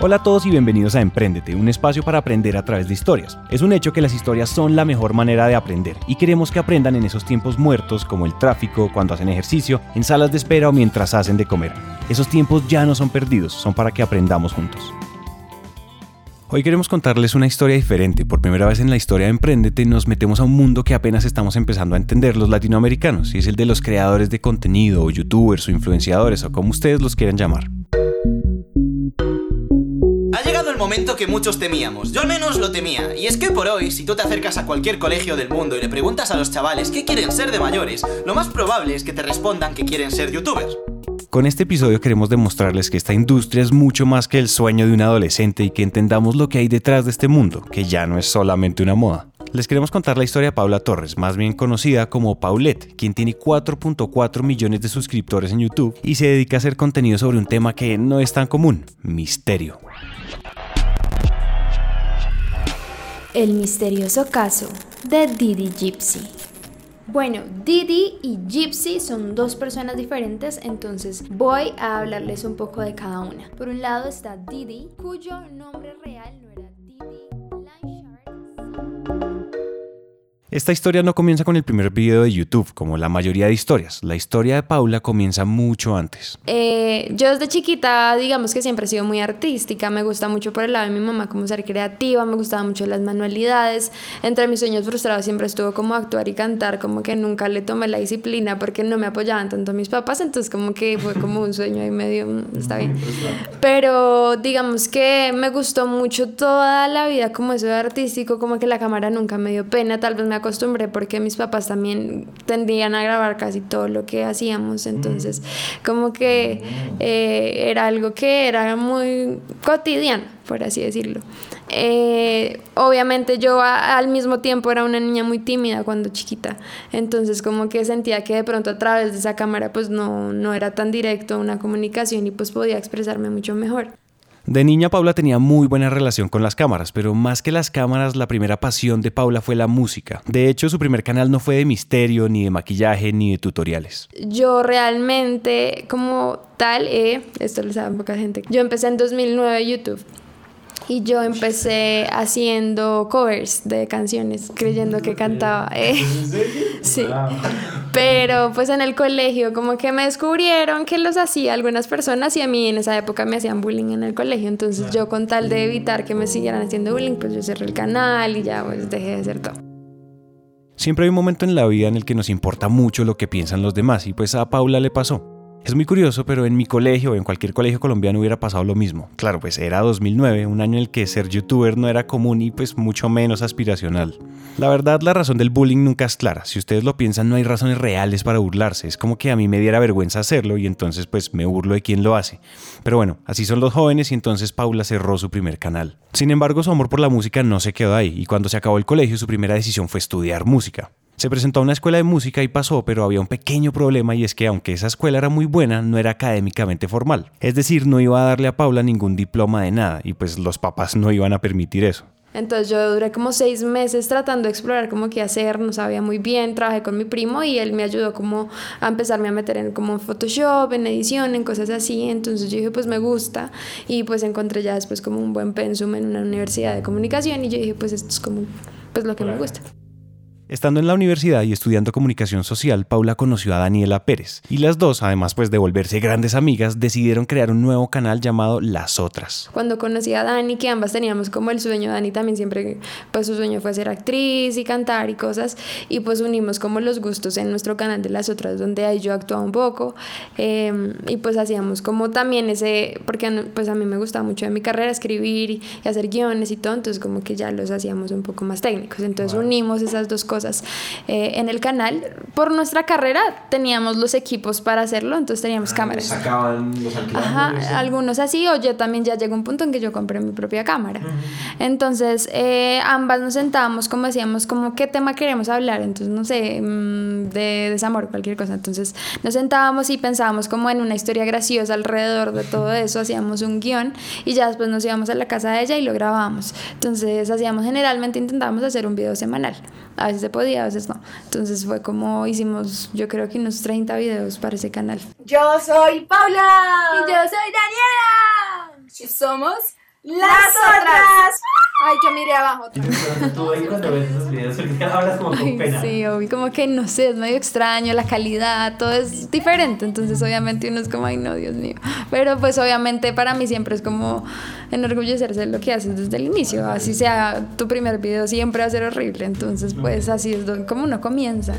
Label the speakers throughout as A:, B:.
A: Hola a todos y bienvenidos a Emprendete, un espacio para aprender a través de historias. Es un hecho que las historias son la mejor manera de aprender y queremos que aprendan en esos tiempos muertos como el tráfico, cuando hacen ejercicio, en salas de espera o mientras hacen de comer. Esos tiempos ya no son perdidos, son para que aprendamos juntos. Hoy queremos contarles una historia diferente. Por primera vez en la historia de Emprendete nos metemos a un mundo que apenas estamos empezando a entender los latinoamericanos, y es el de los creadores de contenido, o youtubers, o influenciadores, o como ustedes los quieran llamar
B: momento que muchos temíamos. Yo al menos lo temía. Y es que por hoy, si tú te acercas a cualquier colegio del mundo y le preguntas a los chavales qué quieren ser de mayores, lo más probable es que te respondan que quieren ser youtubers.
A: Con este episodio queremos demostrarles que esta industria es mucho más que el sueño de un adolescente y que entendamos lo que hay detrás de este mundo, que ya no es solamente una moda. Les queremos contar la historia de Paula Torres, más bien conocida como Paulette, quien tiene 4.4 millones de suscriptores en YouTube y se dedica a hacer contenido sobre un tema que no es tan común, misterio.
C: El misterioso caso de Didi Gypsy. Bueno, Didi y Gypsy son dos personas diferentes, entonces voy a hablarles un poco de cada una. Por un lado está Didi, cuyo nombre real
A: Esta historia no comienza con el primer video de YouTube, como la mayoría de historias. La historia de Paula comienza mucho antes.
C: Eh, yo desde chiquita, digamos que siempre he sido muy artística. Me gusta mucho por el lado de mi mamá como ser creativa, me gustaban mucho las manualidades. Entre mis sueños frustrados siempre estuvo como actuar y cantar, como que nunca le tomé la disciplina porque no me apoyaban tanto mis papás, entonces como que fue como un sueño ahí medio, mm, está bien. Pero digamos que me gustó mucho toda la vida como eso de artístico, como que la cámara nunca me dio pena, tal vez me acostumbré porque mis papás también tendían a grabar casi todo lo que hacíamos, entonces como que eh, era algo que era muy cotidiano, por así decirlo. Eh, obviamente yo al mismo tiempo era una niña muy tímida cuando chiquita, entonces como que sentía que de pronto a través de esa cámara pues no, no era tan directo una comunicación y pues podía expresarme mucho mejor.
A: De niña Paula tenía muy buena relación con las cámaras, pero más que las cámaras, la primera pasión de Paula fue la música. De hecho, su primer canal no fue de misterio, ni de maquillaje, ni de tutoriales.
C: Yo realmente, como tal, eh, esto lo sabe poca gente, yo empecé en 2009 YouTube y yo empecé haciendo covers de canciones, creyendo que cantaba. ¿eh? Sí. Pero pues en el colegio como que me descubrieron que los hacía algunas personas y a mí en esa época me hacían bullying en el colegio. Entonces yo con tal de evitar que me siguieran haciendo bullying, pues yo cerré el canal y ya pues dejé de hacer todo.
A: Siempre hay un momento en la vida en el que nos importa mucho lo que piensan los demás y pues a Paula le pasó. Es muy curioso, pero en mi colegio o en cualquier colegio colombiano hubiera pasado lo mismo. Claro, pues era 2009, un año en el que ser youtuber no era común y pues mucho menos aspiracional. La verdad, la razón del bullying nunca es clara. Si ustedes lo piensan, no hay razones reales para burlarse. Es como que a mí me diera vergüenza hacerlo y entonces pues me burlo de quien lo hace. Pero bueno, así son los jóvenes y entonces Paula cerró su primer canal. Sin embargo, su amor por la música no se quedó ahí y cuando se acabó el colegio su primera decisión fue estudiar música. Se presentó a una escuela de música y pasó, pero había un pequeño problema y es que aunque esa escuela era muy buena, no era académicamente formal. Es decir, no iba a darle a Paula ningún diploma de nada y pues los papás no iban a permitir eso.
C: Entonces yo duré como seis meses tratando de explorar como qué hacer, no sabía muy bien, trabajé con mi primo y él me ayudó como a empezarme a meter en como Photoshop, en edición, en cosas así, entonces yo dije pues me gusta y pues encontré ya después como un buen pensum en una universidad de comunicación y yo dije pues esto es como pues lo que me gusta.
A: Estando en la universidad y estudiando comunicación social, Paula conoció a Daniela Pérez y las dos, además pues de volverse grandes amigas, decidieron crear un nuevo canal llamado Las Otras.
C: Cuando conocí a Dani, que ambas teníamos como el sueño, Dani también siempre pues su sueño fue ser actriz y cantar y cosas y pues unimos como los gustos en nuestro canal de Las Otras donde ahí yo actuaba un poco em, y pues hacíamos como también ese, porque pues a mí me gustaba mucho de mi carrera escribir y, hacer guiones y todo, entonces como que ya los hacíamos un poco más técnicos, entonces unimos esas dos cosas eh, en el canal. Por nuestra carrera teníamos los equipos para hacerlo, entonces teníamos ah, cámaras.
B: Sacaban los
C: Ajá, algunos así, o yo también ya llegó un punto en que yo compré mi propia cámara. Entonces, eh, ambas nos sentábamos, como decíamos, como qué tema queremos hablar, entonces, no sé, mm, de desamor, cualquier cosa. Entonces, nos sentábamos y pensábamos como en una historia graciosa alrededor de todo eso, hacíamos un guion y ya después nos íbamos a la casa de ella y lo grabábamos. Entonces, hacíamos generalmente, intentábamos hacer un video semanal. A veces podía, a veces no. Entonces fue como hicimos, yo creo que unos 30 videos para ese canal.
D: Yo soy Paula.
E: Y yo soy Daniela.
D: Y somos
C: Las otras. Ay, yo miré abajo.
D: Tú ahí cuando ves esos videos, porque hablas como con pena.
C: Sí, obvio, como que no sé, es medio extraño, la calidad, todo es diferente. Entonces, obviamente, uno es como, ay, no, Dios mío. Pero, pues, obviamente, para mí siempre es como enorgullecerse de lo que haces desde el inicio. Así sea tu primer video, siempre va a ser horrible. Entonces, pues, así es como uno comienza.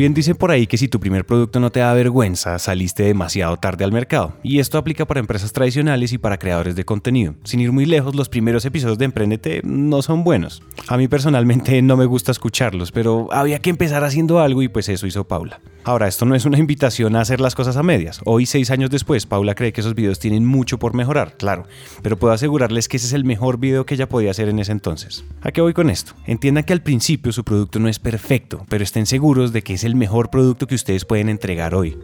A: Bien dice por ahí que si tu primer producto no te da vergüenza, saliste demasiado tarde al mercado. Y esto aplica para empresas tradicionales y para creadores de contenido. Sin ir muy lejos, los primeros episodios de Emprendete no son buenos. A mí personalmente no me gusta escucharlos, pero había que empezar haciendo algo y pues eso hizo Paula. Ahora, esto no es una invitación a hacer las cosas a medias. Hoy, seis años después, Paula cree que esos videos tienen mucho por mejorar, claro, pero puedo asegurarles que ese es el mejor video que ella podía hacer en ese entonces. ¿A qué voy con esto? Entiendan que al principio su producto no es perfecto, pero estén seguros de que es el mejor producto que ustedes pueden entregar hoy.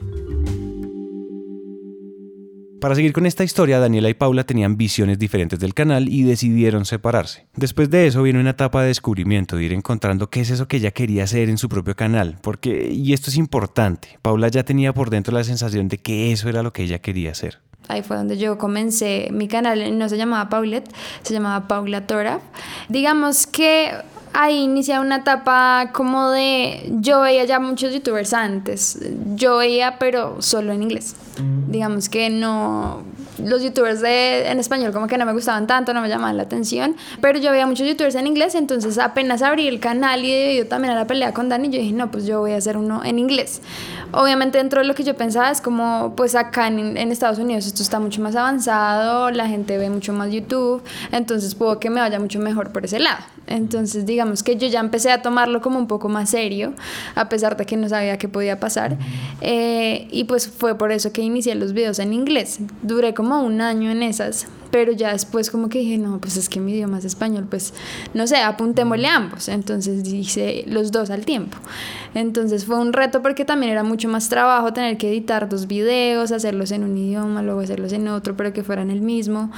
A: Para seguir con esta historia, Daniela y Paula tenían visiones diferentes del canal y decidieron separarse. Después de eso viene una etapa de descubrimiento, de ir encontrando qué es eso que ella quería hacer en su propio canal, porque, y esto es importante, Paula ya tenía por dentro la sensación de que eso era lo que ella quería hacer.
C: Ahí fue donde yo comencé mi canal, no se llamaba Paulette, se llamaba Paula Toraf. Digamos que ahí inicia una etapa como de, yo veía ya muchos youtubers antes, yo veía pero solo en inglés. Mm. Digamos que no, los youtubers de, en español como que no me gustaban tanto, no me llamaban la atención, pero yo veía muchos youtubers en inglés, entonces apenas abrí el canal y debido también a la pelea con Dani, yo dije, no, pues yo voy a hacer uno en inglés. Obviamente dentro de lo que yo pensaba es como, pues acá en, en Estados Unidos esto está mucho más avanzado, la gente ve mucho más YouTube, entonces puedo que me vaya mucho mejor por ese lado. Entonces digamos que yo ya empecé a tomarlo como un poco más serio, a pesar de que no sabía qué podía pasar. Eh, y pues fue por eso que inicié los videos en inglés. Duré como un año en esas pero ya después como que dije, no, pues es que mi idioma es español, pues no sé, apuntémosle ambos. Entonces hice los dos al tiempo. Entonces fue un reto porque también era mucho más trabajo tener que editar dos videos, hacerlos en un idioma, luego hacerlos en otro, pero que fueran el mismo.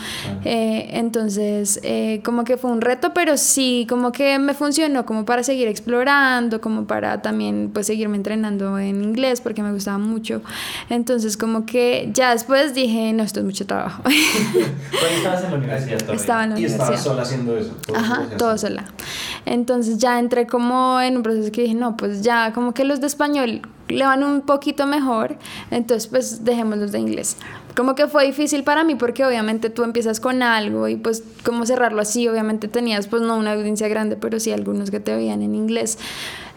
C: Eh, entonces eh, como que fue un reto, pero sí, como que me funcionó como para seguir explorando, como para también pues seguirme entrenando en inglés porque me gustaba mucho. Entonces como que ya después dije, no, esto es mucho trabajo.
D: estabas en la universidad todavía?
C: Estaba en la
E: y
C: universidad.
E: estabas sola haciendo eso. todo
C: Ajá, todo sola. Entonces ya entré como en un proceso que dije, no, pues ya como que los de español le van un poquito mejor, entonces pues dejemos los de inglés. Como que fue difícil para mí porque obviamente tú empiezas con algo y pues como cerrarlo así, obviamente tenías pues no una audiencia grande, pero sí algunos que te veían en inglés.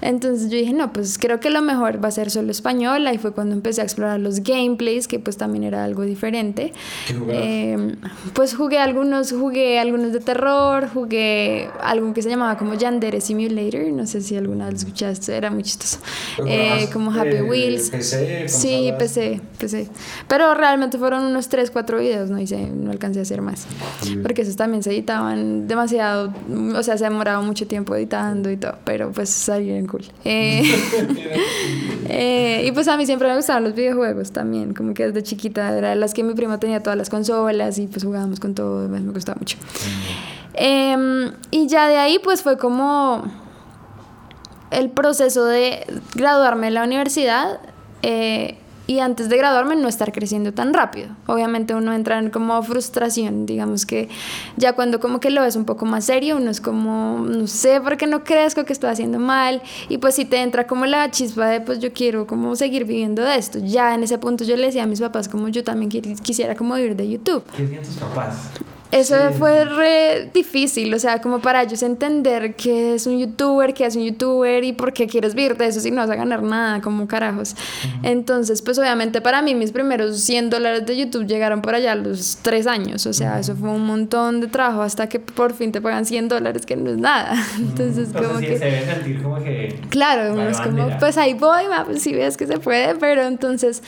C: Entonces yo dije, no, pues creo que lo mejor va a ser solo español. Ahí fue cuando empecé a explorar los gameplays, que pues también era algo diferente.
E: ¿Qué?
C: Eh, pues jugué algunos, jugué algunos de terror, jugué algo que se llamaba como Yandere Simulator, no sé si alguna vez lo escuchaste, era muy chistoso.
E: ¿Lo
C: Eh, como Happy
E: eh,
C: Wheels.
E: PC,
C: Sí? PC, PC. Pero realmente fueron unos 3, 4 videos, no hice, no alcancé a hacer más. Porque esos también se editaban demasiado, o sea, se demoraba mucho tiempo editando y todo, pero pues salieron cool. Eh, eh, y pues a mí siempre me gustaban los videojuegos también, como que desde chiquita era las que mi primo tenía todas las consolas y pues jugábamos con todo, me me gustaba mucho. Em, y ya de ahí pues fue como el proceso de graduarme de la universidad eh, y antes de graduarme no estar creciendo tan rápido. Obviamente uno entra en como frustración, digamos que ya cuando como que lo ves un poco más serio, uno es como, no sé por qué no crezco, que estoy haciendo mal y pues si te entra como la chispa de pues yo quiero como seguir viviendo de esto. Ya en ese punto yo le decía a mis papás como yo también qui- quisiera como vivir de YouTube.
D: ¿Qué decían tus papás?
C: Eso
E: Sí.
C: fue re difícil, o sea, como para ellos entender que es un youtuber, que es un youtuber y por qué quieres vivir de eso si no vas a ganar nada, como carajos. Entonces, pues obviamente para mí mis primeros 100 dólares de YouTube llegaron por allá a los 3 años, o sea, eso fue un montón de trabajo hasta que por fin te pagan 100 dólares, que no es nada. Entonces,
D: Entonces
C: como
D: sí,
C: que...
D: se debe sentir como que...
C: Claro, es como, pues ahí voy, ma, pues si ves que se puede, pero entonces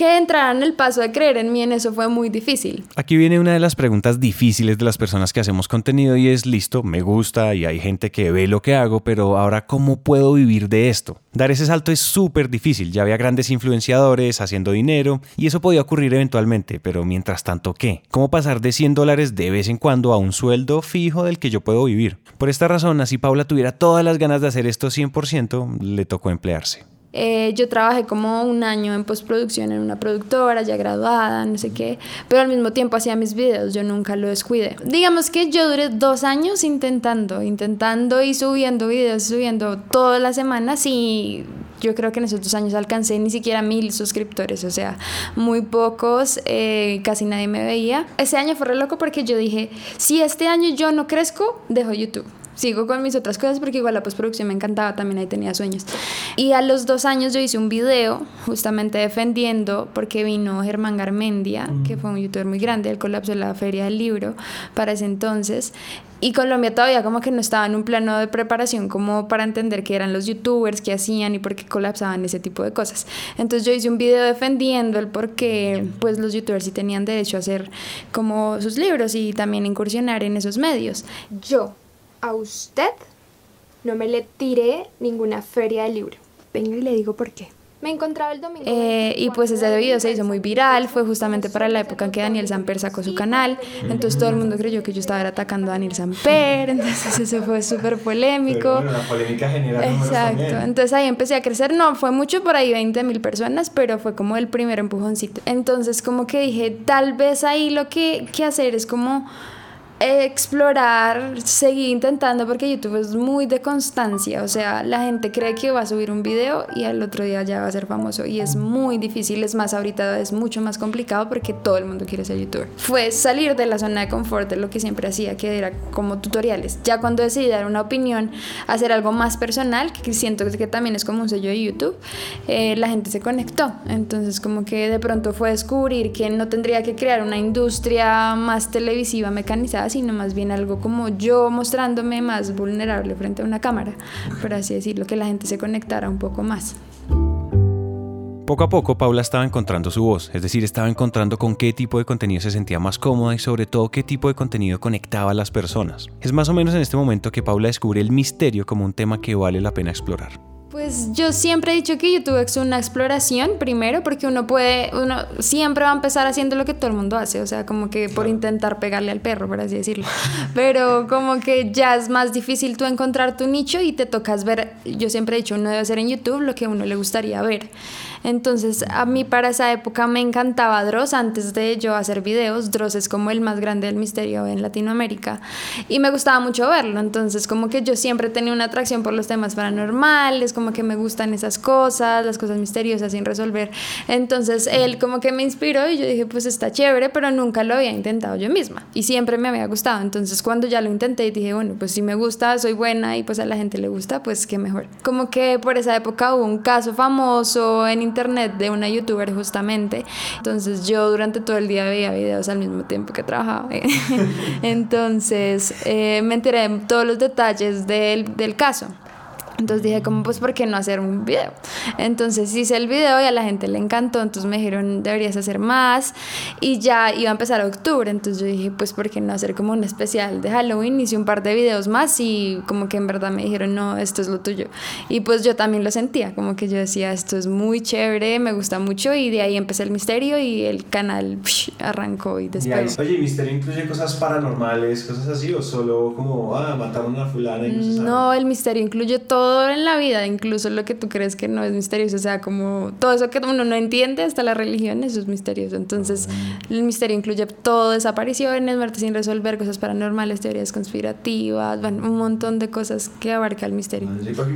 C: que entraran el paso de creer en mí en eso fue muy difícil.
A: Aquí viene una de las preguntas difíciles de las personas que hacemos contenido y es, listo, me gusta y hay gente que ve lo que hago, pero ahora ¿cómo puedo vivir de esto? Dar ese salto es súper difícil, ya había grandes influenciadores haciendo dinero y eso podía ocurrir eventualmente, pero mientras tanto, ¿qué? ¿Cómo pasar de 100 dólares de vez en cuando a un sueldo fijo del que yo puedo vivir? Por esta razón, así Paula tuviera todas las ganas de hacer esto 100%, le tocó emplearse.
C: Eh, yo trabajé como un año en postproducción en una productora, ya graduada, no sé qué, pero al mismo tiempo hacía mis videos, yo nunca lo descuidé. Digamos que yo duré dos años intentando, intentando y subiendo videos, subiendo todas las semanas y yo creo que en esos dos años alcancé ni siquiera mil suscriptores, o sea, muy pocos, eh, casi nadie me veía. Ese año fue re loco porque yo dije, si este año yo no crezco, dejo YouTube sigo con mis otras cosas porque igual la postproducción me encantaba, también ahí tenía sueños. Y a los dos años yo hice un video justamente defendiendo, porque vino Germán Garmendia, que fue un youtuber muy grande, el colapso de la feria del libro para ese entonces. Y Colombia todavía como que no estaba en un plano de preparación como para entender qué eran los youtubers, qué hacían y por qué colapsaban ese tipo de cosas. Entonces yo hice un video defendiendo el por qué pues los youtubers sí tenían derecho a hacer como sus libros y también incursionar en esos medios.
E: Yo a usted no me le tiré ninguna feria de libro. Venga y le digo por qué. Me encontraba el domingo.
C: Eh, y pues ese video se hizo muy viral, fue justamente para la época en que Daniel Samper sacó su canal, entonces todo el mundo creyó que yo estaba atacando a Daniel Samper, entonces eso fue súper polémico.
D: la polémica genera
C: Exacto, entonces ahí empecé a crecer, no, fue mucho por ahí 20 mil personas, pero fue como el primer empujoncito. Entonces como que dije, tal vez ahí lo que, que hacer es como explorar, seguir intentando porque YouTube es muy de constancia, o sea, la gente cree que va a subir un video y al otro día ya va a ser famoso y es muy difícil, es más ahorita es mucho más complicado porque todo el mundo quiere ser youtuber. Fue salir de la zona de confort de lo que siempre hacía, que era como tutoriales. Ya cuando decidí dar una opinión, hacer algo más personal, que siento que también es como un sello de YouTube, eh, la gente se conectó. Entonces como que de pronto fue descubrir que no tendría que crear una industria más televisiva mecanizada, sino más bien algo como yo mostrándome más vulnerable frente a una cámara, por así decirlo, que la gente se conectara un poco más.
A: Poco a poco Paula estaba encontrando su voz, es decir, estaba encontrando con qué tipo de contenido se sentía más cómoda y sobre todo qué tipo de contenido conectaba a las personas. Es más o menos en este momento que Paula descubre el misterio como un tema que vale la pena explorar.
C: Pues yo siempre he dicho que YouTube es una exploración, primero, porque uno puede, uno siempre va a empezar haciendo lo que todo el mundo hace, o sea, como que por intentar pegarle al perro, por así decirlo. Pero como que ya es más difícil tú encontrar tu nicho y te tocas ver, yo siempre he dicho, uno debe hacer en YouTube lo que a uno le gustaría ver. Entonces, a mí para esa época me encantaba Dross, antes de yo hacer videos, Dross es como el más grande del misterio en Latinoamérica y me gustaba mucho verlo, entonces como que yo siempre tenía una atracción por los temas paranormales, como que me gustan esas cosas, las cosas misteriosas sin resolver. Entonces él como que me inspiró y yo dije, pues está chévere, pero nunca lo había intentado yo misma y siempre me había gustado. Entonces cuando ya lo intenté dije, bueno, pues si me gusta, soy buena y pues a la gente le gusta, pues qué mejor. Como que por esa época hubo un caso famoso en internet de una youtuber justamente. Entonces yo durante todo el día veía videos al mismo tiempo que trabajaba. Entonces eh, me enteré de todos los detalles del, del caso. Entonces dije, como pues, ¿por qué no hacer un video? Entonces hice el video y a la gente le encantó, entonces me dijeron, deberías hacer más y ya iba a empezar octubre, entonces yo dije, pues, ¿por qué no hacer como un especial de Halloween? Hice un par de videos más y como que en verdad me dijeron, no, esto es lo tuyo. Y pues yo también lo sentía, como que yo decía, esto es muy chévere, me gusta mucho y de ahí empecé el misterio y el canal arrancó y después...
D: Oye, ¿el misterio incluye cosas paranormales, cosas así o solo como, ah, mataron a fulana y no sabe?
C: No, el misterio incluye todo en la vida, incluso lo que tú crees que no es misterioso, o sea, como todo eso que uno no entiende, hasta la religión, eso es misterioso. Entonces, el misterio incluye todo, desapariciones, muertes sin resolver, cosas paranormales, teorías conspirativas, bueno, un montón de cosas que abarca el misterio.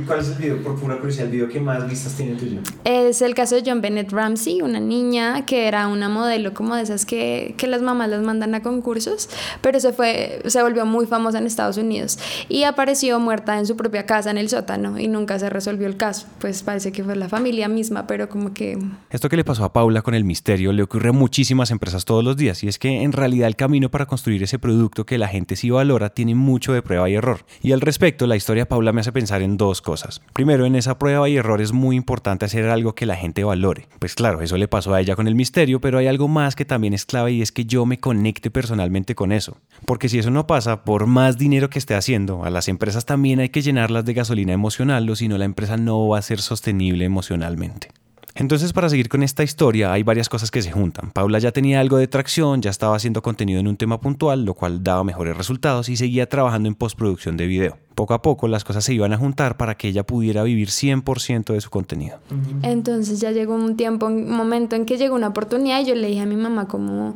D: ¿Cuál es el video, por pura curiosidad, el video que más vistas tiene tuyo?
C: Es el caso de John Bennett Ramsey, una niña que era una modelo como de esas que, que las mamás las mandan a concursos, pero se fue, se volvió muy famosa en Estados Unidos y apareció muerta en su propia casa en el sótano y nunca se resolvió el caso. Pues parece que fue la familia misma, pero como que...
A: Esto que le pasó a Paula con el misterio le ocurre a muchísimas empresas todos los días y es que en realidad el camino para construir ese producto que la gente sí valora tiene mucho de prueba y error. Y al respecto, la historia de Paula me hace pensar en dos cosas. Primero, en esa prueba y error es muy importante hacer algo que la gente valore. Pues claro, eso le pasó a ella con el misterio, pero hay algo más que también es clave y es que yo me conecte personalmente con eso. Porque si eso no pasa, por más dinero que esté haciendo, a las empresas también hay que llenarlas de gasolina emocional o si no la empresa no va a ser sostenible emocionalmente. Entonces, para seguir con esta historia, hay varias cosas que se juntan. Paula ya tenía algo de tracción, ya estaba haciendo contenido en un tema puntual, lo cual daba mejores resultados y seguía trabajando en postproducción de video. Poco a poco las cosas se iban a juntar para que ella pudiera vivir 100% de su contenido.
C: Entonces ya llegó un tiempo, un momento en que llegó una oportunidad y yo le dije a mi mamá como,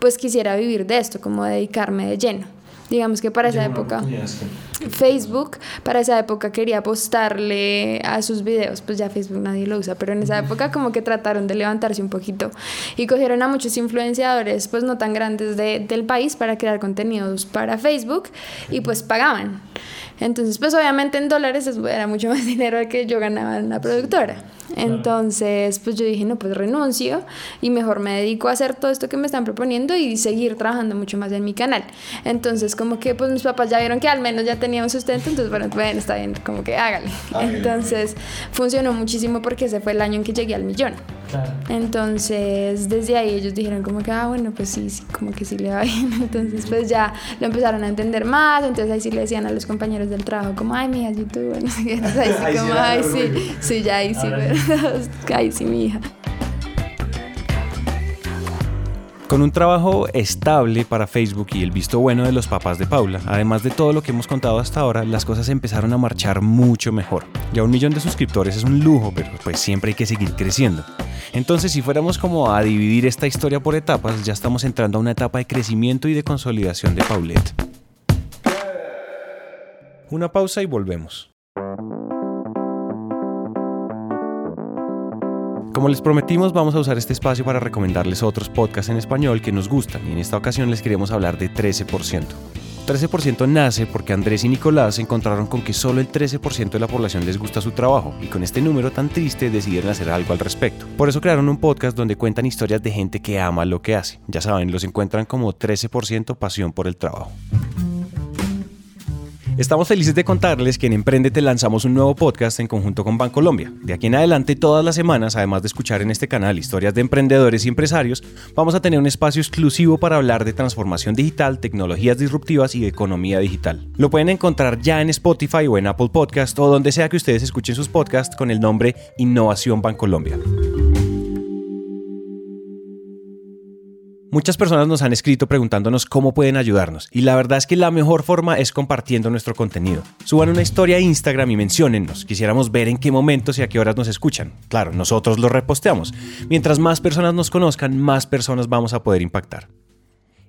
C: pues quisiera vivir de esto, como dedicarme de lleno. Digamos que para esa época Facebook, para esa época quería apostarle a sus videos, pues ya Facebook nadie lo usa, pero en esa época como que trataron de levantarse un poquito y cogieron a muchos influenciadores, pues no tan grandes de, del país para crear contenidos para Facebook y pues pagaban. Entonces, pues obviamente en dólares era mucho más dinero que yo ganaba en la productora. Entonces, pues yo dije, no, pues renuncio y mejor me dedico a hacer todo esto que me están proponiendo y seguir trabajando mucho más en mi canal. Entonces, como que pues mis papás ya vieron que al menos ya tenía un sustento, entonces bueno, bueno está bien, como que hágale. Entonces, funcionó muchísimo porque ese fue el año en que llegué al millón. Entonces, desde ahí ellos dijeron como que, ah, bueno, pues sí, sí, como que sí le va bien. Entonces, pues ya lo empezaron a entender más. Entonces ahí sí le decían a los compañeros del trabajo como, ay, mija, YouTube, no sé qué. Entonces, ahí sí como, ay, sí, sí, ya ahí sí, ¿verdad? ay, sí, mi hija.
A: Con un trabajo estable para Facebook y el visto bueno de los papás de Paula, además de todo lo que hemos contado hasta ahora, las cosas empezaron a marchar mucho mejor. Ya un millón de suscriptores es un lujo, pero pues siempre hay que seguir creciendo. Entonces, si fuéramos como a dividir esta historia por etapas, ya estamos entrando a una etapa de crecimiento y de consolidación de Paulette. Una pausa y volvemos. Como les prometimos, vamos a usar este espacio para recomendarles otros podcasts en español que nos gustan y en esta ocasión les queremos hablar de 13%. 13% nace porque Andrés y Nicolás se encontraron con que solo el 13% de la población les gusta su trabajo y con este número tan triste decidieron hacer algo al respecto. Por eso crearon un podcast donde cuentan historias de gente que ama lo que hace. Ya saben, los encuentran como 13% pasión por el trabajo. Estamos felices de contarles que en Emprendete lanzamos un nuevo podcast en conjunto con Bancolombia. De aquí en adelante, todas las semanas, además de escuchar en este canal historias de emprendedores y empresarios, vamos a tener un espacio exclusivo para hablar de transformación digital, tecnologías disruptivas y economía digital. Lo pueden encontrar ya en Spotify o en Apple Podcast o donde sea que ustedes escuchen sus podcasts con el nombre Innovación Bancolombia. Muchas personas nos han escrito preguntándonos cómo pueden ayudarnos y la verdad es que la mejor forma es compartiendo nuestro contenido. Suban una historia a Instagram y menciónennos. Quisiéramos ver en qué momentos y a qué horas nos escuchan. Claro, nosotros lo reposteamos. Mientras más personas nos conozcan, más personas vamos a poder impactar.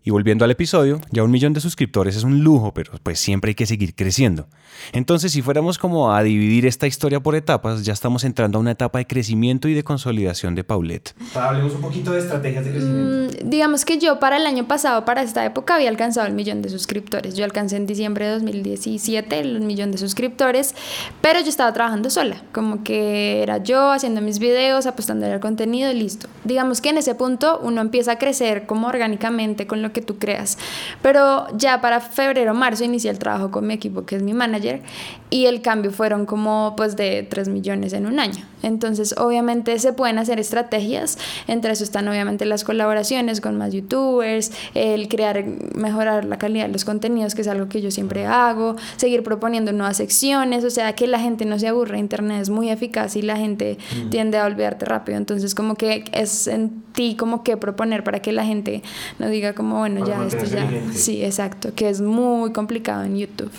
A: Y volviendo al episodio, ya un millón de suscriptores es un lujo, pero pues siempre hay que seguir creciendo. Entonces, si fuéramos como a dividir esta historia por etapas, ya estamos entrando a una etapa de crecimiento y de consolidación de Paulette.
D: Hablemos un poquito de estrategias de crecimiento.
C: Mm, digamos que yo para el año pasado, para esta época, había alcanzado el millón de suscriptores. Yo alcancé en diciembre de 2017 el millón de suscriptores, pero yo estaba trabajando sola, como que era yo haciendo mis videos, apostándole al contenido y listo. Digamos que en ese punto uno empieza a crecer como orgánicamente con lo que tú creas. Pero ya para febrero, marzo inicié el trabajo con mi equipo, que es mi manager, y el cambio fueron como pues de 3 millones en un año. Entonces, obviamente se pueden hacer estrategias, entre eso están obviamente las colaboraciones con más youtubers, el crear, mejorar la calidad de los contenidos, que es algo que yo siempre hago, seguir proponiendo nuevas secciones, o sea, que la gente no se aburre, internet es muy eficaz y la gente tiende a olvidarte rápido, entonces como que es en ti como que proponer para que la gente no diga como, bueno, ya esto ya, sí, exacto, que es muy complicado en YouTube.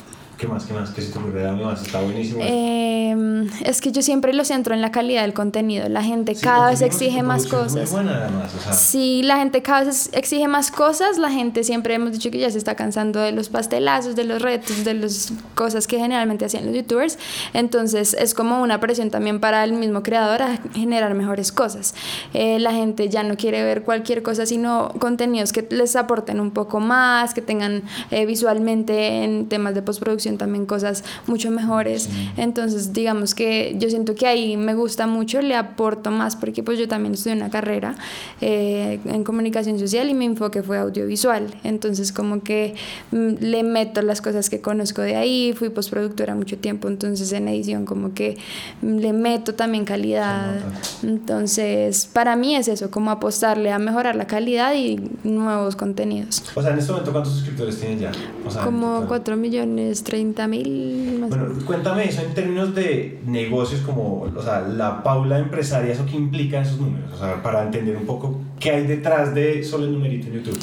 D: ¿Qué más? ¿Qué más? ¿Qué se te ocurre? Dame más. Está buenísimo.
C: Eh, es que yo siempre lo centro en la calidad del contenido. La gente
D: Sí,
C: cada vez exige más cosas.
D: Muy buena, además. O sea,
C: Si la gente cada vez exige más cosas, la gente siempre hemos dicho que ya se está cansando de los pastelazos, de los retos, de las cosas que generalmente hacían los youtubers. Entonces es como una presión también para el mismo creador a generar mejores cosas. Eh, la gente ya no quiere ver cualquier cosa, sino contenidos que les aporten un poco más, que tengan eh, visualmente en temas de postproducción también cosas mucho mejores. Entonces digamos que yo siento que ahí me gusta mucho, le aporto más porque pues yo también estudié una carrera eh, en comunicación social y mi enfoque fue audiovisual. Entonces como que mm, le meto las cosas que conozco de ahí, fui postproductora mucho tiempo, entonces en edición como que mm, le meto también calidad. Entonces para mí es eso, como apostarle a mejorar la calidad y nuevos contenidos.
D: o sea, en este momento, ¿cuántos suscriptores tienes ya? O sea,
C: Como
D: total.
C: 4 millones 30 mil.
D: Bueno, cuéntame eso en términos de negocios como, o sea, la Paula empresaria, ¿eso qué implica esos números? O sea, para entender un poco qué hay detrás de solo el numerito en YouTube.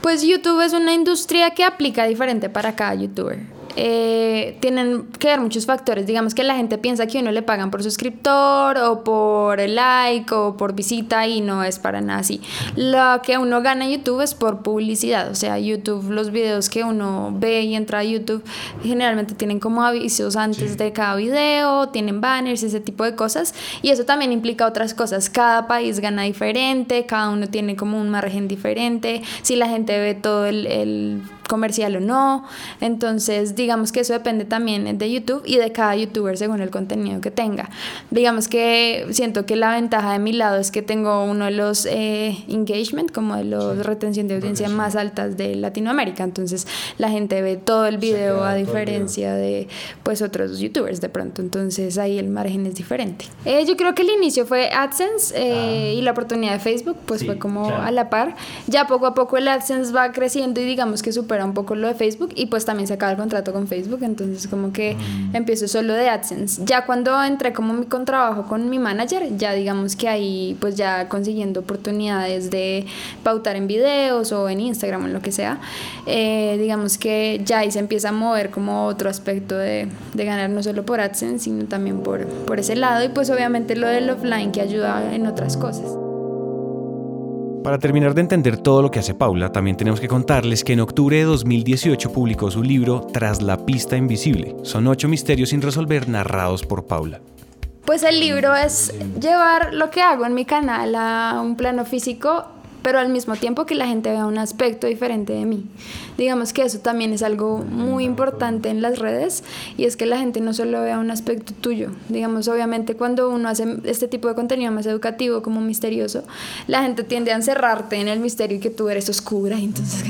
C: Pues YouTube es una industria que aplica diferente para cada youtuber. Eh, tienen que ver muchos factores. Digamos que la gente piensa que uno le pagan por suscriptor o por like o por visita y no es para nada así. Lo que uno gana en YouTube es por publicidad. O sea, YouTube, los videos que uno ve y entra a YouTube generalmente tienen como avisos antes de cada video, tienen banners, ese tipo de cosas. Y eso también implica otras cosas. Cada país gana diferente, cada uno tiene como un margen diferente. Si la gente ve todo el, el comercial o no. Entonces, digamos que eso depende también de YouTube y de cada youtuber según el contenido que tenga. Digamos que siento que la ventaja de mi lado es que tengo uno de los eh, engagement, como de los retención de audiencia más altas de Latinoamérica. Entonces, la gente ve todo el video a diferencia de pues otros youtubers de pronto. Entonces, ahí el margen es diferente. Eh, yo creo que el inicio fue AdSense eh, y la oportunidad de Facebook pues fue como a la par. Ya poco a poco el AdSense va creciendo y digamos que supera un poco lo de Facebook y pues también se acaba el contrato con Facebook, entonces como que mm. empiezo solo de AdSense. Ya cuando entré como mi contrabajo con mi manager, ya digamos que ahí pues ya consiguiendo oportunidades de pautar en videos o en Instagram o en lo que sea, eh, digamos que ya ahí se empieza a mover como otro aspecto de, de ganar no solo por AdSense, sino también por, por ese lado y pues obviamente lo del offline que ayuda en otras cosas.
A: Para terminar de entender todo lo que hace Paula, también tenemos que contarles que en octubre de 2018 publicó su libro Tras la pista invisible. Son ocho misterios sin resolver narrados por Paula.
C: Pues el libro es llevar lo que hago en mi canal a un plano físico pero al mismo tiempo que la gente vea un aspecto diferente de mí. Digamos que eso también es algo muy importante en las redes y es que la gente no solo vea un aspecto tuyo. Digamos, obviamente cuando uno hace este tipo de contenido más educativo como misterioso, la gente tiende a encerrarte en el misterio y que tú eres oscura y entonces.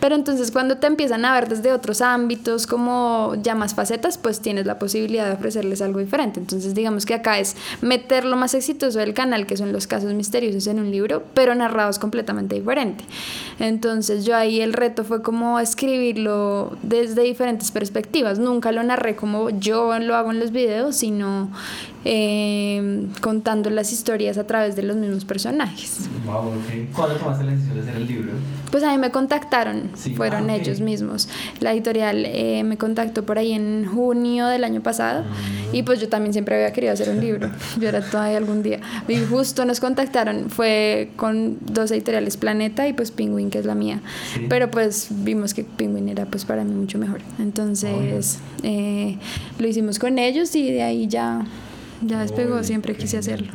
C: Pero entonces cuando te empiezan a ver desde otros ámbitos como ya más facetas, pues tienes la posibilidad de ofrecerles algo diferente. Entonces digamos que acá es meter lo más exitoso del canal, que son los casos misteriosos en un libro, pero narrados completamente diferente. Entonces yo ahí el reto fue como escribirlo desde diferentes perspectivas. Nunca lo narré como yo lo hago en los videos, sino eh, contando las historias a través de los mismos personajes.
F: Wow, ¿Cuándo tomaste la decisión de hacer el libro?
C: Pues a mí me contactaron, fueron ah, ellos mismos. La editorial eh, me contactó por ahí en junio del año pasado mm. y pues yo también siempre había querido hacer un libro. Yo era todavía algún día. Y justo nos contactaron, fue con dos editoriales, Planeta y pues Penguin, que es la mía. Pero pues vimos que Penguin era pues para mí mucho mejor. Entonces eh, lo hicimos con ellos y de ahí ya ya despegó, siempre quise hacerlo.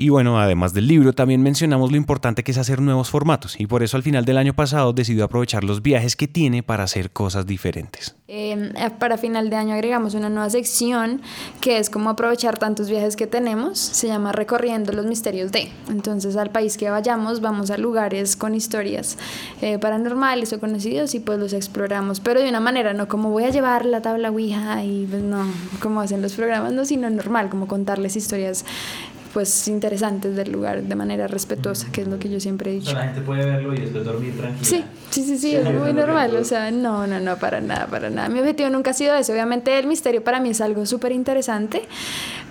A: Y bueno, además del libro, también mencionamos lo importante que es hacer nuevos formatos y por eso al final del año pasado decidió aprovechar los viajes que tiene para hacer cosas diferentes.
C: Em, eh, para final de año agregamos una nueva sección que es como aprovechar tantos viajes que tenemos, se llama Recorriendo los Misterios de. Entonces al país que vayamos vamos a lugares con historias eh, paranormales o conocidos y pues los exploramos, pero de una manera no como voy a llevar la tabla Ouija y pues no, como hacen los programas, no, sino normal, como contarles historias pues interesantes del lugar de manera respetuosa, que es lo que yo siempre he dicho.
F: la gente puede verlo y después dormir tranquila.
C: Sí, sí, sí, sí, es muy normal, o sea, no, no, no, para nada, para nada. Mi objetivo nunca ha sido eso, obviamente el misterio para mí es algo súper interesante,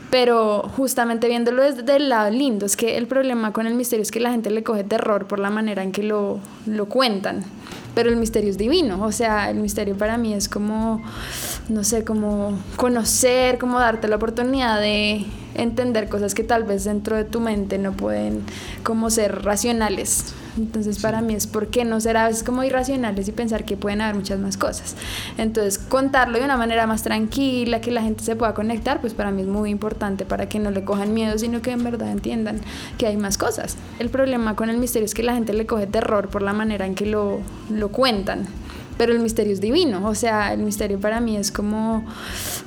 C: pero justamente viéndolo desde el lado lindo, es que el problema con el misterio es que la gente le coge terror por la manera en que lo, lo cuentan pero el misterio es divino, o sea, el misterio para mí es como, no sé, como conocer, como darte la oportunidad de entender cosas que tal vez dentro de tu mente no pueden como ser racionales. Entonces para mí es por qué no ser a veces como irracionales y pensar que pueden haber muchas más cosas. Entonces contarlo de una manera más tranquila, que la gente se pueda conectar, pues para mí es muy importante para que no le cojan miedo, sino que en verdad entiendan que hay más cosas. El problema con el misterio es que la gente le coge terror por la manera en que lo, lo cuentan pero el misterio es divino, o sea, el misterio para mí es como,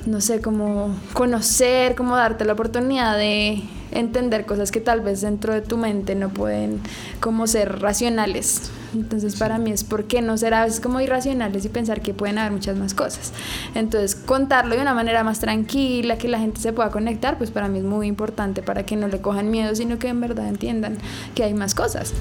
C: no sé, como conocer, como darte la oportunidad de entender cosas que tal vez dentro de tu mente no pueden como ser racionales. Entonces para mí es por qué no ser a veces como irracionales y pensar que pueden haber muchas más cosas. Entonces contarlo de una manera más tranquila, que la gente se pueda conectar, pues para mí es muy importante para que no le cojan miedo, sino que en verdad entiendan que hay más cosas.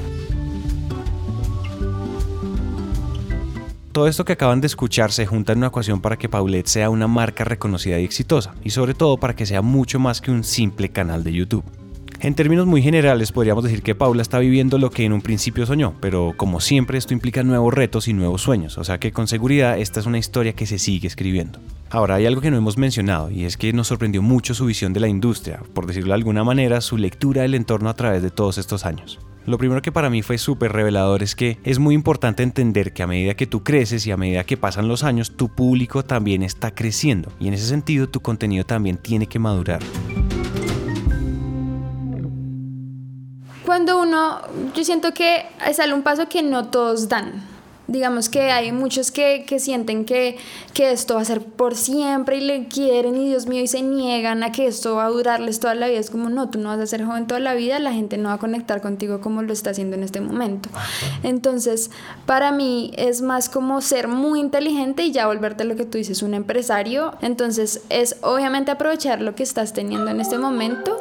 A: Todo esto que acaban de escuchar se junta en una ecuación para que Paulette sea una marca reconocida y exitosa, y sobre todo para que sea mucho más que un simple canal de YouTube. En términos muy generales podríamos decir que Paula está viviendo lo que en un principio soñó, pero como siempre esto implica nuevos retos y nuevos sueños, o sea que con seguridad esta es una historia que se sigue escribiendo. Ahora hay algo que no hemos mencionado y es que nos sorprendió mucho su visión de la industria, por decirlo de alguna manera, su lectura del entorno a través de todos estos años. Lo primero que para mí fue súper revelador es que es muy importante entender que a medida que tú creces y a medida que pasan los años, tu público también está creciendo y en ese sentido tu contenido también tiene que madurar.
C: Cuando uno, yo siento que sale un paso que no todos dan. Digamos que hay muchos que, que sienten que, que, esto va a ser por siempre y le quieren y Dios mío y se niegan a que esto va a durarles toda la vida. Es como, no, tú no vas a ser joven toda la vida, la gente no va a conectar contigo como lo está haciendo en este momento. Entonces, para mí es más como ser muy inteligente y ya volverte lo que tú dices, un empresario. Entonces, es obviamente aprovechar lo que estás teniendo en este momento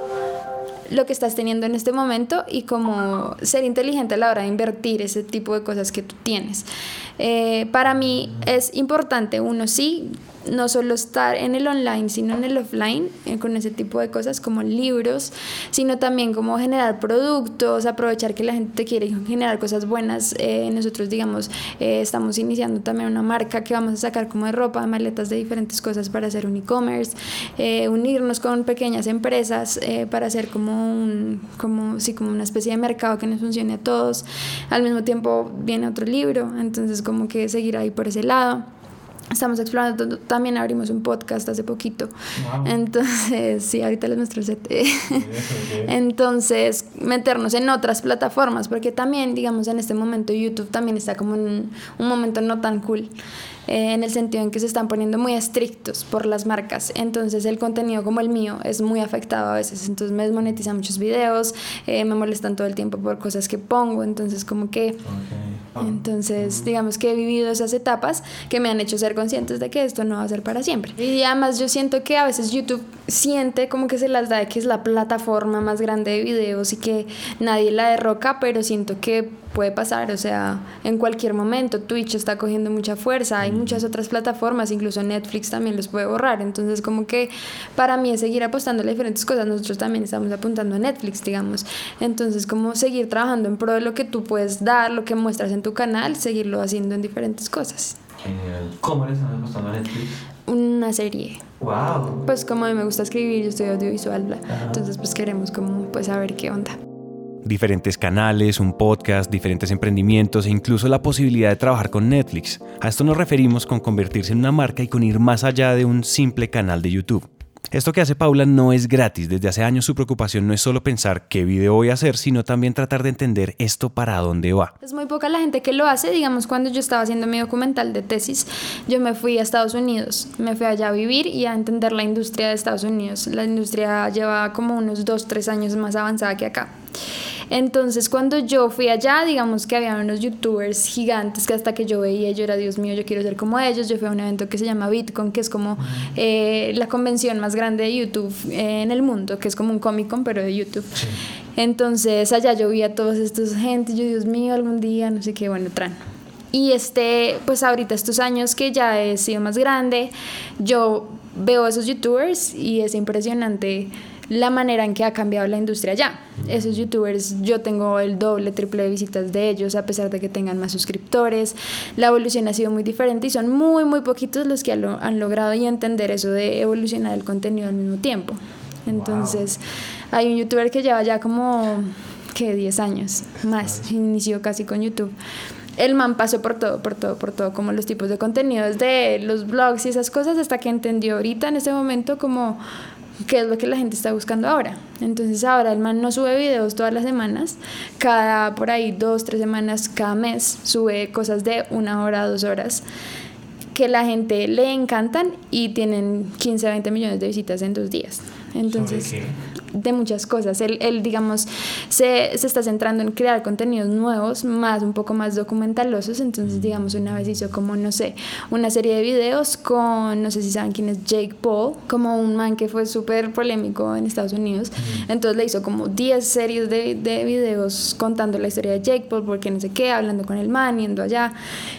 C: lo que estás teniendo en este momento y como ser inteligente a la hora de invertir ese tipo de cosas que tú tienes. Eh, para mí es importante, uno sí, no solo estar en el online, sino en el offline, eh, con ese tipo de cosas como libros, sino también como generar productos, aprovechar que la gente quiere generar cosas buenas. Eh, nosotros, digamos, eh, estamos iniciando también una marca que vamos a sacar como de ropa, maletas de diferentes cosas para hacer un e-commerce, unirnos con pequeñas empresas para hacer como, un, como, sí, como una especie de mercado que nos funcione a todos. Al mismo tiempo viene otro libro, entonces como que seguir ahí por ese lado. Estamos explorando, también abrimos un podcast hace poquito. Entonces, sí, ahorita les muestro el set. Entonces, meternos en otras plataformas, porque también, digamos, en este momento YouTube también está como en un momento no tan cool. Eh, en el sentido en que se están poniendo muy estrictos por las marcas. Entonces el contenido como el mío es muy afectado a veces. Entonces me desmonetizan muchos videos, eh, me molestan todo el tiempo por cosas que pongo. Entonces como que... Entonces, digamos que he vivido esas etapas que me han hecho ser conscientes de que esto no va a ser para siempre. Y además yo siento que a veces YouTube siente como que se las da de que es la plataforma más grande de videos y que nadie la derroca, pero siento que puede pasar, o sea, en cualquier momento Twitch está cogiendo mucha fuerza, hay muchas otras plataformas, incluso Netflix también los puede borrar, entonces como que para mí es seguir apostando a diferentes cosas, nosotros también estamos apuntando a Netflix, digamos, entonces como seguir trabajando en pro de lo que tú puedes dar, lo que muestras en tu canal, seguirlo haciendo en diferentes cosas.
F: Genial. ¿Cómo le están apostando a Netflix?
C: Una serie.
F: Wow.
C: Pues como a mí me gusta escribir, yo estoy audiovisual, bla. entonces pues queremos como pues saber qué onda
A: diferentes canales, un podcast, diferentes emprendimientos e incluso la posibilidad de trabajar con Netflix. A esto nos referimos con convertirse en una marca y con ir más allá de un simple canal de YouTube. Esto que hace Paula no es gratis. Desde hace años su preocupación no es solo pensar qué video voy a hacer, sino también tratar de entender esto para dónde va.
C: Es muy poca la gente que lo hace. Digamos, cuando yo estaba haciendo mi documental de tesis, yo me fui a Estados Unidos. Me fui allá a vivir y a entender la industria de Estados Unidos. La industria lleva como unos 2, 3 años más avanzada que acá. Entonces cuando yo fui allá, digamos que había unos youtubers gigantes que hasta que yo veía, yo era, Dios mío, yo quiero ser como ellos. Yo fui a un evento que se llama Bitcoin, que es como eh, la convención más grande de YouTube eh, en el mundo, que es como un Comic Con, pero de YouTube. Entonces allá yo vi a todos estos gente, yo, Dios mío, algún día, no sé qué, bueno, tran. Y este, pues ahorita estos años que ya he sido más grande, yo veo a esos youtubers y es impresionante la manera en que ha cambiado la industria ya. Esos youtubers, yo tengo el doble, triple de visitas de ellos, a pesar de que tengan más suscriptores. La evolución ha sido muy diferente y son muy, muy poquitos los que han logrado y entender eso de evolucionar el contenido al mismo tiempo. Entonces, hay un youtuber que lleva ya como, que 10 años más, inició casi con YouTube el man pasó por todo, por todo, por todo, como los tipos de contenidos de los blogs y esas cosas, hasta que entendió ahorita en este momento como qué es lo que la gente está buscando ahora. Entonces ahora el man no sube videos todas las semanas, cada por ahí dos, tres semanas, cada mes sube cosas de una hora, dos horas que la gente le encantan y tienen 15, 20 millones de visitas en dos días. Entonces, de muchas cosas. Él, él digamos, se, se, está centrando en crear contenidos nuevos, más, un poco más documentalosos. Entonces, digamos, una vez hizo como, no sé, una serie de videos con, no sé si saben quién es Jake Paul, como un man que fue súper polémico en Estados Unidos. Entonces le hizo como 10 series de, de, videos contando la historia de Jake Paul, porque no sé qué, hablando con el man, yendo allá.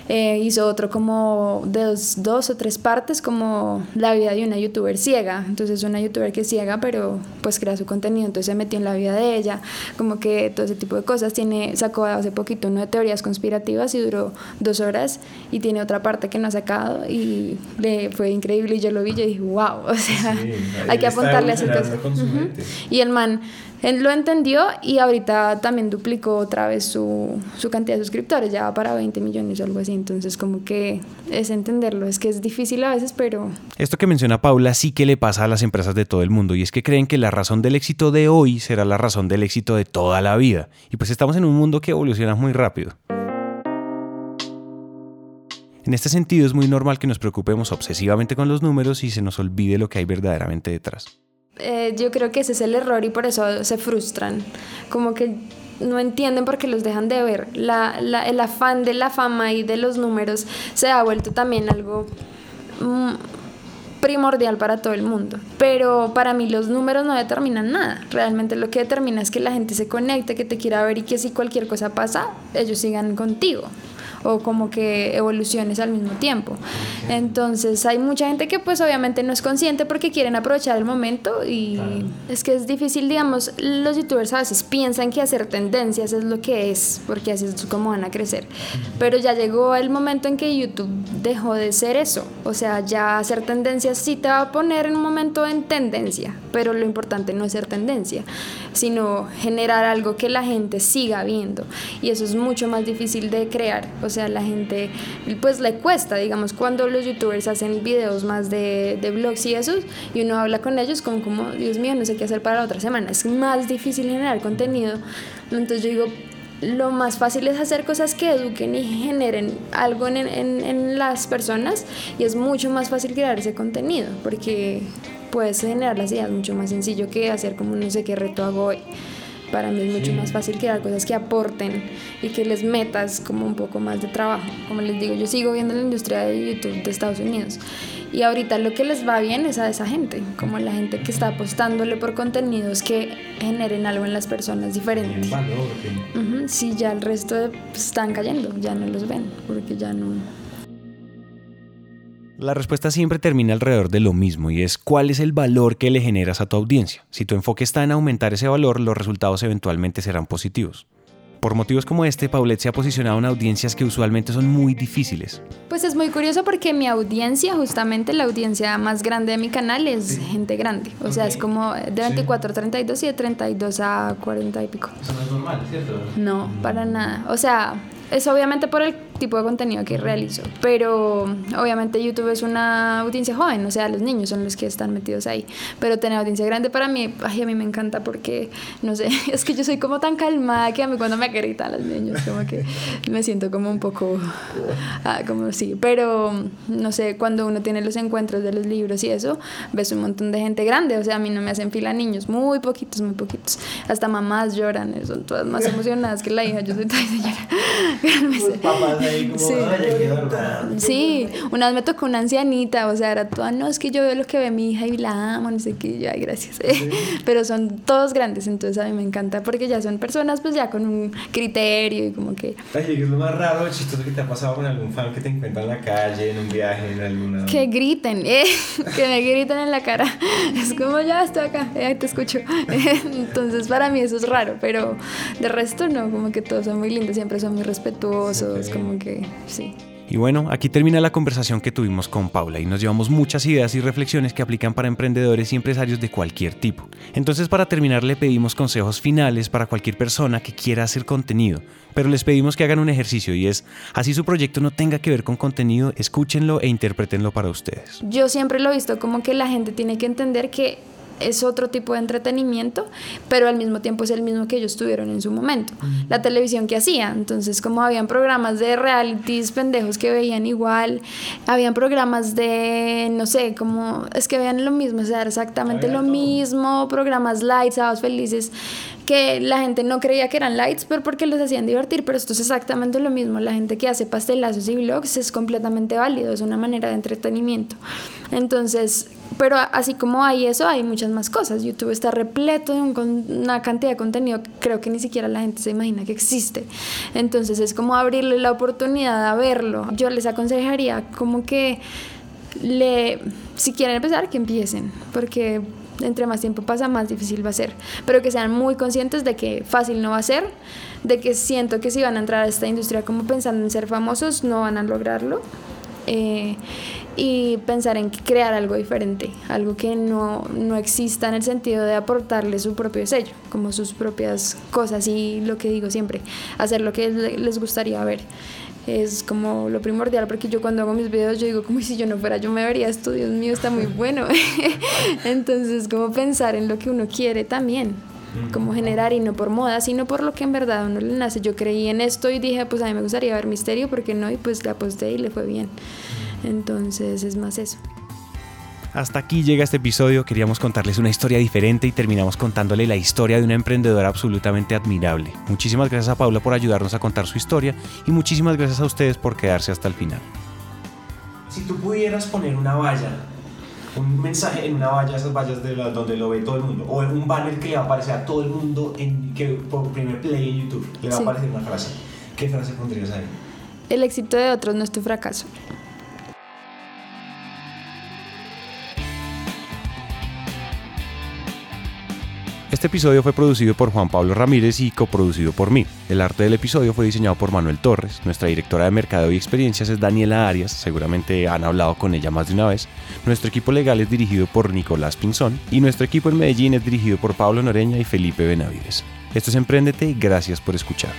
C: Eh, hizo otro como de dos, dos o tres partes, como la vida de una youtuber ciega. Entonces, una youtuber que es ciega, pero pues crea su contenido, entonces se metió en la vida de ella, como que todo ese tipo de cosas. Tiene, sacó hace poquito uno de teorías conspirativas y duró dos horas y tiene otra parte que no ha sacado y le fue increíble y yo lo vi y yo dije, wow, o sea, sí, hay que apuntarle a esas cosas. Y el man él lo entendió y ahorita también duplicó otra vez su, su, cantidad de suscriptores, ya va para 20 millones o algo así. Entonces, como que es entenderlo. Es que es difícil a veces, pero.
A: Esto que menciona Paula sí que le pasa a las empresas de todo el mundo y es que creen que la razón del éxito de hoy será la razón del éxito de toda la vida. Y pues estamos en un mundo que evoluciona muy rápido. En este sentido es muy normal que nos preocupemos obsesivamente con los números y se nos olvide lo que hay verdaderamente detrás.
C: Eh, yo creo que ese es el error y por eso se frustran. Como que no entienden por qué los dejan de ver. La, la, el afán de la fama y de los números se ha vuelto también algo mm, primordial para todo el mundo. Pero para mí los números no determinan nada. Realmente lo que determina es que la gente se conecte, que te quiera ver y que si cualquier cosa pasa, ellos sigan contigo o como que evoluciones al mismo tiempo. Entonces hay mucha gente que pues obviamente no es consciente porque quieren aprovechar el momento y es que es difícil, digamos, los youtubers a veces piensan que hacer tendencias es lo que es, porque así es como van a crecer. Pero ya llegó el momento en que YouTube dejó de ser eso, o sea, ya hacer tendencias sí te va a poner en un momento en tendencia, pero lo importante no es ser tendencia, sino generar algo que la gente siga viendo y eso es mucho más difícil de crear. O sea, la gente pues le cuesta, digamos, cuando los youtubers hacen videos más de, de blogs y eso, y uno habla con ellos con como, Dios mío, no sé qué hacer para la otra semana. Es más difícil generar contenido. Entonces yo digo, lo más fácil es hacer cosas que eduquen y generen algo en, en, en, las personas y es mucho más fácil crear ese contenido porque puedes generar las ideas mucho más sencillo que hacer como no sé qué reto hago hoy para mí es mucho más fácil crear cosas que aporten y que les metas como un poco más de trabajo. Como les digo, yo sigo viendo la industria de YouTube de Estados Unidos y ahorita lo que les va bien es a esa gente, como la gente que está apostándole por contenidos que generen algo en las personas diferente. Uh Sí, ya el resto están cayendo, ya no los ven, porque ya no
A: la respuesta siempre termina alrededor de lo mismo y es cuál es el valor que le generas a tu audiencia. Si tu enfoque está en aumentar ese valor, los resultados eventualmente serán positivos. Por motivos como este, Paulette se ha posicionado en audiencias que usualmente son muy difíciles.
C: Pues es muy curioso porque mi audiencia, justamente la audiencia más grande de mi canal es gente grande. O sea, es como de 24 a 32 y de 32 a 40 y pico.
F: Eso no es normal, ¿cierto?
C: No, para nada. O sea, es obviamente por el tipo de contenido que realizo, pero obviamente YouTube es una audiencia joven, o sea, los niños son los que están metidos ahí, pero tener audiencia grande para mí, ay, a mí me encanta porque, no sé, es que yo soy como tan calmada que a mí cuando me gritan los niños, como que me siento como un poco, ah, como sí, pero no sé, cuando uno tiene los encuentros de los libros y eso, ves un montón de gente grande, o sea, a mí no me hacen fila niños, muy poquitos, muy poquitos, hasta mamás lloran, son todas más emocionadas que la hija, yo soy toda señora sí. una vez me tocó una ancianita, o sea, era toda, no, es que yo veo lo que ve mi hija y la amo, no sé qué, yo, ay, gracias. Pero son todos grandes, entonces a mí me encanta porque ya son personas pues ya con un criterio y como que...
D: Ay, ¿qué es lo más raro, chistoso que te ha pasado con algún fan que te encuentra en la calle, en un viaje, en alguna...
C: Que griten, eh, que me griten en la cara. Es como, ya estoy acá, eh, te escucho. Entonces para mí eso es raro, pero de resto no, como que todos son muy lindos, siempre son muy respetuosos respetuosos, como que sí.
A: Y bueno, aquí termina la conversación que tuvimos con Paula y nos llevamos muchas ideas y reflexiones que aplican para emprendedores y empresarios de cualquier tipo. Entonces para terminar le pedimos consejos finales para cualquier persona que quiera hacer contenido, pero les pedimos que hagan un ejercicio y es, así su proyecto no tenga que ver con contenido, escúchenlo e interpretenlo para ustedes.
C: Yo siempre lo he visto como que la gente tiene que entender que es otro tipo de entretenimiento, pero al mismo tiempo es el mismo que ellos tuvieron en su momento. La televisión que hacía, entonces como habían programas de realities pendejos que veían igual, habían programas de, no sé, como es que veían lo mismo, o sea, exactamente
D: Había
C: lo
D: todo.
C: mismo, programas lights, sábados felices, que la gente no creía que eran lights, pero porque los hacían divertir, pero esto es exactamente lo mismo, la gente que hace pastelazos y vlogs es completamente válido, es una manera de entretenimiento. Entonces, pero así como hay eso, hay muchas más cosas. YouTube está repleto de una cantidad de contenido que creo que ni siquiera la gente se imagina que existe. Entonces es como abrirle la oportunidad a verlo. Yo les aconsejaría como que le, si quieren empezar, que empiecen, porque entre más tiempo pasa, más difícil va a ser. Pero que sean muy conscientes de que fácil no va a ser, de que siento que si van a entrar a esta industria como pensando en ser famosos, no van a lograrlo. Eh, y pensar en crear algo diferente, algo que no, no exista en el sentido de aportarle su propio sello, como sus propias cosas y lo que digo siempre, hacer lo que le- les gustaría ver. Es como lo primordial, porque yo cuando hago mis videos yo digo como si yo no fuera, yo me vería esto, Dios mío, está muy bueno. Entonces, como pensar en lo que uno quiere también, como generar y no por moda, sino por lo que en verdad a uno le nace. Yo creí en esto y dije, pues a mí me gustaría ver misterio, porque no? Y pues le aposté y le fue bien. Entonces es más eso.
A: Hasta aquí llega este episodio, queríamos contarles una historia diferente y terminamos contándole la historia de una emprendedora absolutamente admirable. Muchísimas gracias a Paula por ayudarnos a contar su historia y muchísimas gracias a ustedes por quedarse hasta el final.
D: Si tú pudieras poner una valla, un mensaje en una valla, esas vallas de donde lo ve todo el mundo, o en un banner que le va a aparecer a todo el mundo en, que por primer play en YouTube, le va
C: Sí.
D: a aparecer una frase. ¿Qué frase pondrías ahí?
C: El éxito de otros no es tu fracaso.
A: Este episodio fue producido por Juan Pablo Ramírez y coproducido por mí. El arte del episodio fue diseñado por Manuel Torres. Nuestra directora de mercado y experiencias es Daniela Arias. Seguramente han hablado con ella más de una vez. Nuestro equipo legal es dirigido por Nicolás Pinzón. Y nuestro equipo en Medellín es dirigido por Pablo Noreña y Felipe Benavides. Esto es Emprendete y gracias por escuchar.